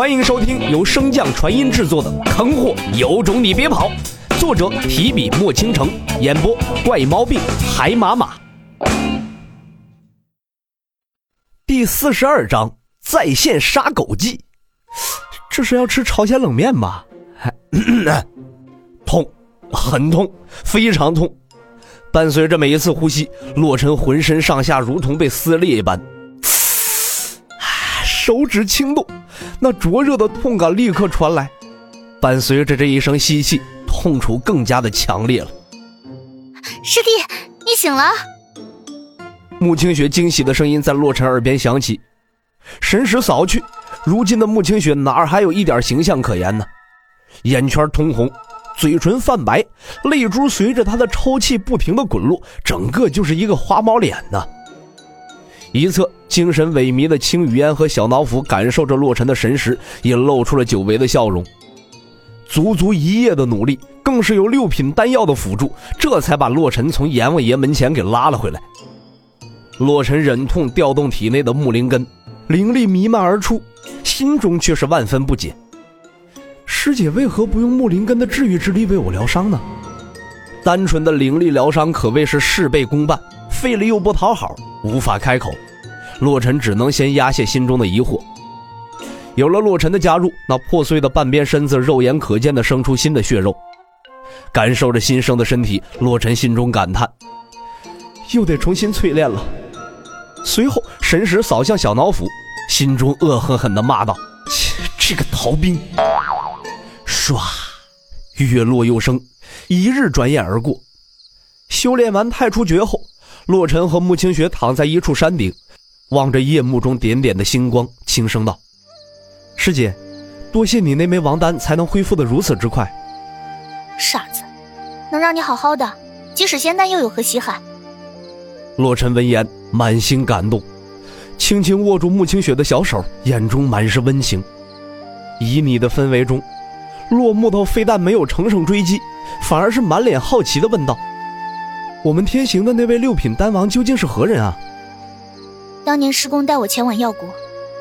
欢迎收听由升降传音制作的《坑货有种你别跑》，作者提笔墨倾城，演播怪毛病海马马。第四十二章在线杀狗记，这是要吃朝鲜冷面吧？痛，很痛，非常痛。伴随着每一次呼吸，洛尘浑身上下如同被撕裂一般。手指轻动，那灼热的痛感立刻传来，伴随着这一声吸气，痛楚更加的强烈了。师弟，你醒了！穆清雪惊喜的声音在洛尘耳边响起。神识扫去，如今的穆清雪哪儿还有一点形象可言呢？眼圈通红，嘴唇泛白，泪珠随着她的抽泣不停的滚落，整个就是一个花猫脸呢。一侧精神萎靡的青雨烟和小脑斧感受着洛尘的神识，也露出了久违的笑容。足足一夜的努力，更是有六品丹药的辅助，这才把洛尘从阎王爷门前给拉了回来。洛尘忍痛调动体内的木灵根，灵力弥漫而出，心中却是万分不解：师姐为何不用木灵根的治愈之力为我疗伤呢？单纯的灵力疗伤可谓是事倍功半，费力又不讨好。无法开口，洛尘只能先压下心中的疑惑。有了洛尘的加入，那破碎的半边身子肉眼可见的生出新的血肉。感受着新生的身体，洛尘心中感叹：又得重新淬炼了。随后，神识扫向小脑斧，心中恶狠狠地骂道：“切，这个逃兵！”唰，月落又生，一日转眼而过。修炼完太初诀后。洛尘和穆清雪躺在一处山顶，望着夜幕中点点的星光，轻声道：“师姐，多谢你那枚王丹，才能恢复的如此之快。”傻子，能让你好好的，即使仙丹又有何稀罕？洛尘闻言，满心感动，轻轻握住穆清雪的小手，眼中满是温情。旖旎的氛围中，洛木头非但没有乘胜追击，反而是满脸好奇的问道。我们天行的那位六品丹王究竟是何人啊？当年师公带我前往药谷，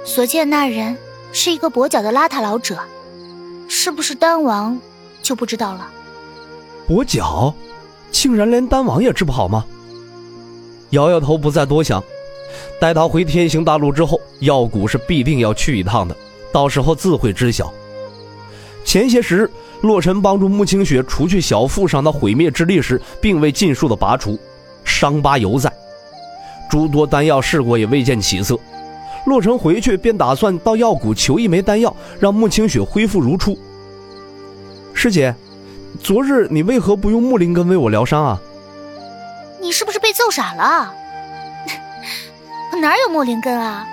所见那人是一个跛脚的邋遢老者，是不是丹王就不知道了。跛脚，竟然连丹王也治不好吗？摇摇头，不再多想。待他回天行大陆之后，药谷是必定要去一趟的，到时候自会知晓。前些时日。洛尘帮助穆清雪除去小腹上的毁灭之力时，并未尽数的拔除，伤疤犹在。诸多丹药试过也未见起色。洛尘回去便打算到药谷求一枚丹药，让穆清雪恢复如初。师姐，昨日你为何不用木灵根为我疗伤啊？你是不是被揍傻了？哪有木灵根啊？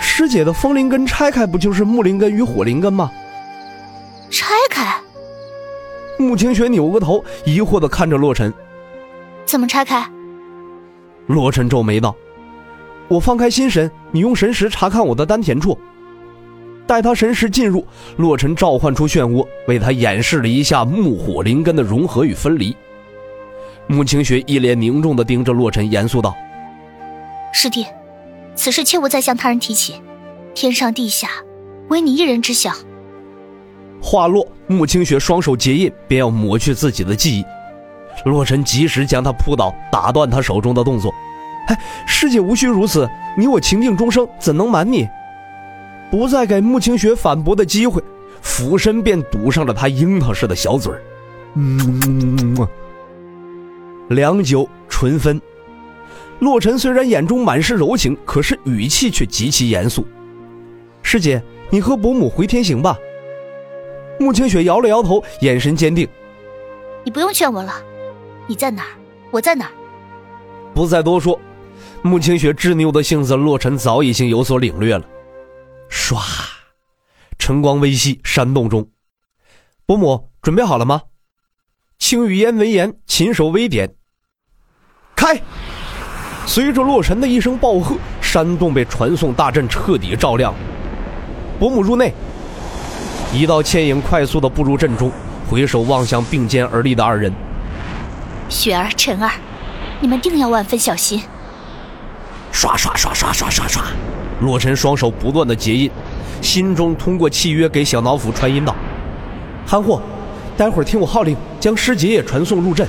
师姐的风灵根拆开不就是木灵根与火灵根吗？穆清雪扭过头，疑惑的看着洛尘。怎么拆开？洛尘皱眉道：“我放开心神，你用神识查看我的丹田处。”待他神识进入，洛尘召唤出漩涡，为他演示了一下木火灵根的融合与分离。穆清雪一脸凝重的盯着洛尘，严肃道：“师弟，此事切勿再向他人提起，天上地下，唯你一人知晓。”话落，穆清雪双手结印，便要抹去自己的记忆。洛尘及时将他扑倒，打断他手中的动作。哎，师姐无需如此，你我情定终生，怎能瞒你？不再给穆清雪反驳的机会，俯身便堵上了他樱桃似的小嘴儿。嗯，良久，唇分。洛尘虽然眼中满是柔情，可是语气却极其严肃。师姐，你和伯母回天行吧。穆清雪摇了摇头，眼神坚定：“你不用劝我了，你在哪儿，我在哪儿。”不再多说，穆清雪执拗的性子，洛尘早已经有所领略了。唰，晨光微曦，山洞中，伯母准备好了吗？青雨嫣闻言，琴手微点，开。随着洛尘的一声暴喝，山洞被传送大阵彻底照亮。伯母入内。一道倩影快速的步入阵中，回首望向并肩而立的二人。雪儿、晨儿，你们定要万分小心。刷刷刷刷刷刷刷，洛尘双手不断的结印，心中通过契约给小脑斧传音道：“憨货，待会儿听我号令，将师姐也传送入阵。”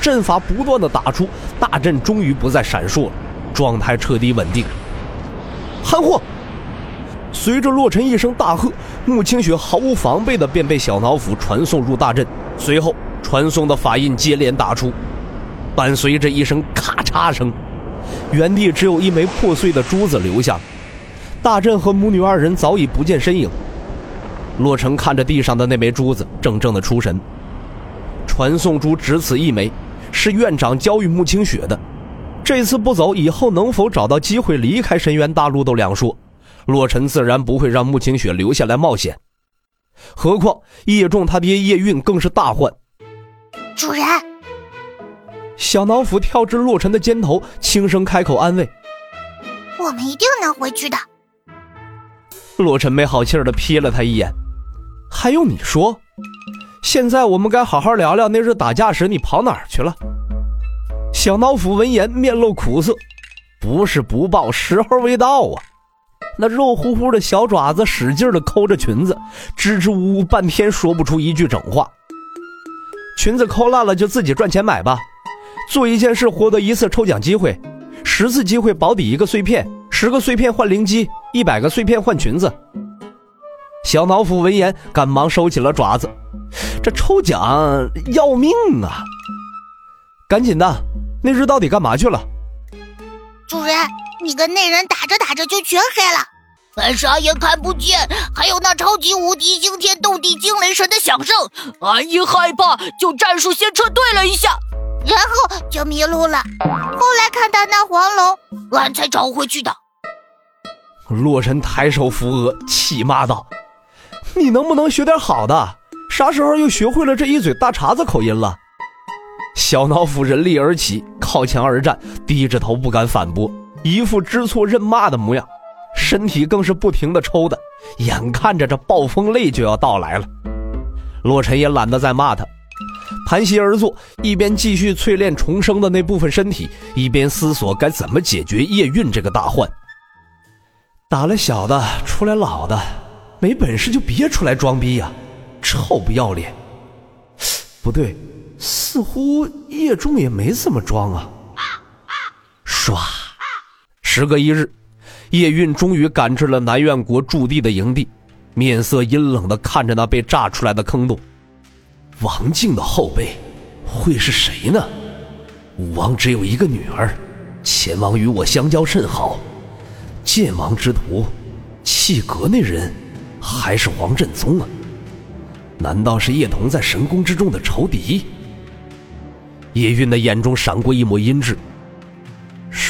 阵法不断的打出，大阵终于不再闪烁了，状态彻底稳定。憨货，随着洛尘一声大喝，穆清雪毫无防备的便被小脑斧传送入大阵，随后传送的法印接连打出，伴随着一声咔嚓声，原地只有一枚破碎的珠子留下。大阵和母女二人早已不见身影。洛尘看着地上的那枚珠子，怔怔的出神。传送珠只此一枚。是院长教育穆清雪的，这次不走，以后能否找到机会离开深渊大陆都两说。洛尘自然不会让穆清雪留下来冒险，何况叶仲他爹叶运更是大患。主人，小脑斧跳至洛尘的肩头，轻声开口安慰：“我们一定能回去的。”洛尘没好气儿的瞥了他一眼：“还用你说？”现在我们该好好聊聊那日打架时你跑哪儿去了。小脑斧闻言面露苦涩，不是不报，时候未到啊！那肉乎乎的小爪子使劲的抠着裙子，支支吾吾半天说不出一句整话。裙子抠烂了就自己赚钱买吧，做一件事获得一次抽奖机会，十次机会保底一个碎片，十个碎片换灵机，一百个碎片换裙子。小脑斧闻言赶忙收起了爪子。这抽奖要命啊！赶紧的，那日到底干嘛去了？主人，你跟那人打着打着就全黑了，俺啥也看不见，还有那超级无敌惊天动地惊雷神的响声，俺一害怕就战术先撤退了一下，然后就迷路了。后来看到那黄龙，俺才找回去的。洛神抬手扶额，气骂道：“你能不能学点好的？”啥时候又学会了这一嘴大碴子口音了？小脑斧人力而起，靠墙而站，低着头不敢反驳，一副知错认骂的模样，身体更是不停的抽的，眼看着这暴风泪就要到来了。洛尘也懒得再骂他，盘膝而坐，一边继续淬炼重生的那部分身体，一边思索该怎么解决叶蕴这个大患。打了小的，出来老的，没本事就别出来装逼呀！臭不要脸！不对，似乎叶中也没怎么装啊。唰，时隔一日，叶韵终于赶至了南苑国驻地的营地，面色阴冷的看着那被炸出来的坑洞。王静的后辈会是谁呢？武王只有一个女儿，前王与我相交甚好。剑王之徒，气阁那人还是黄振宗啊？难道是叶童在神宫之中的仇敌？叶韵的眼中闪过一抹阴鸷。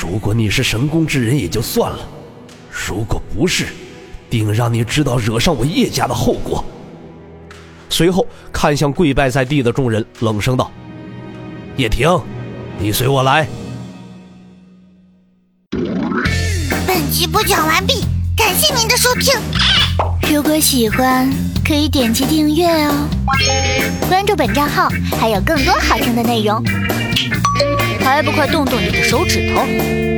如果你是神宫之人也就算了，如果不是，定让你知道惹上我叶家的后果。随后看向跪拜在地的众人，冷声道：“叶婷，你随我来。”本集播讲完毕，感谢您的收听。如果喜欢，可以点击订阅哦，关注本账号还有更多好听的内容，还不快动动你的手指头！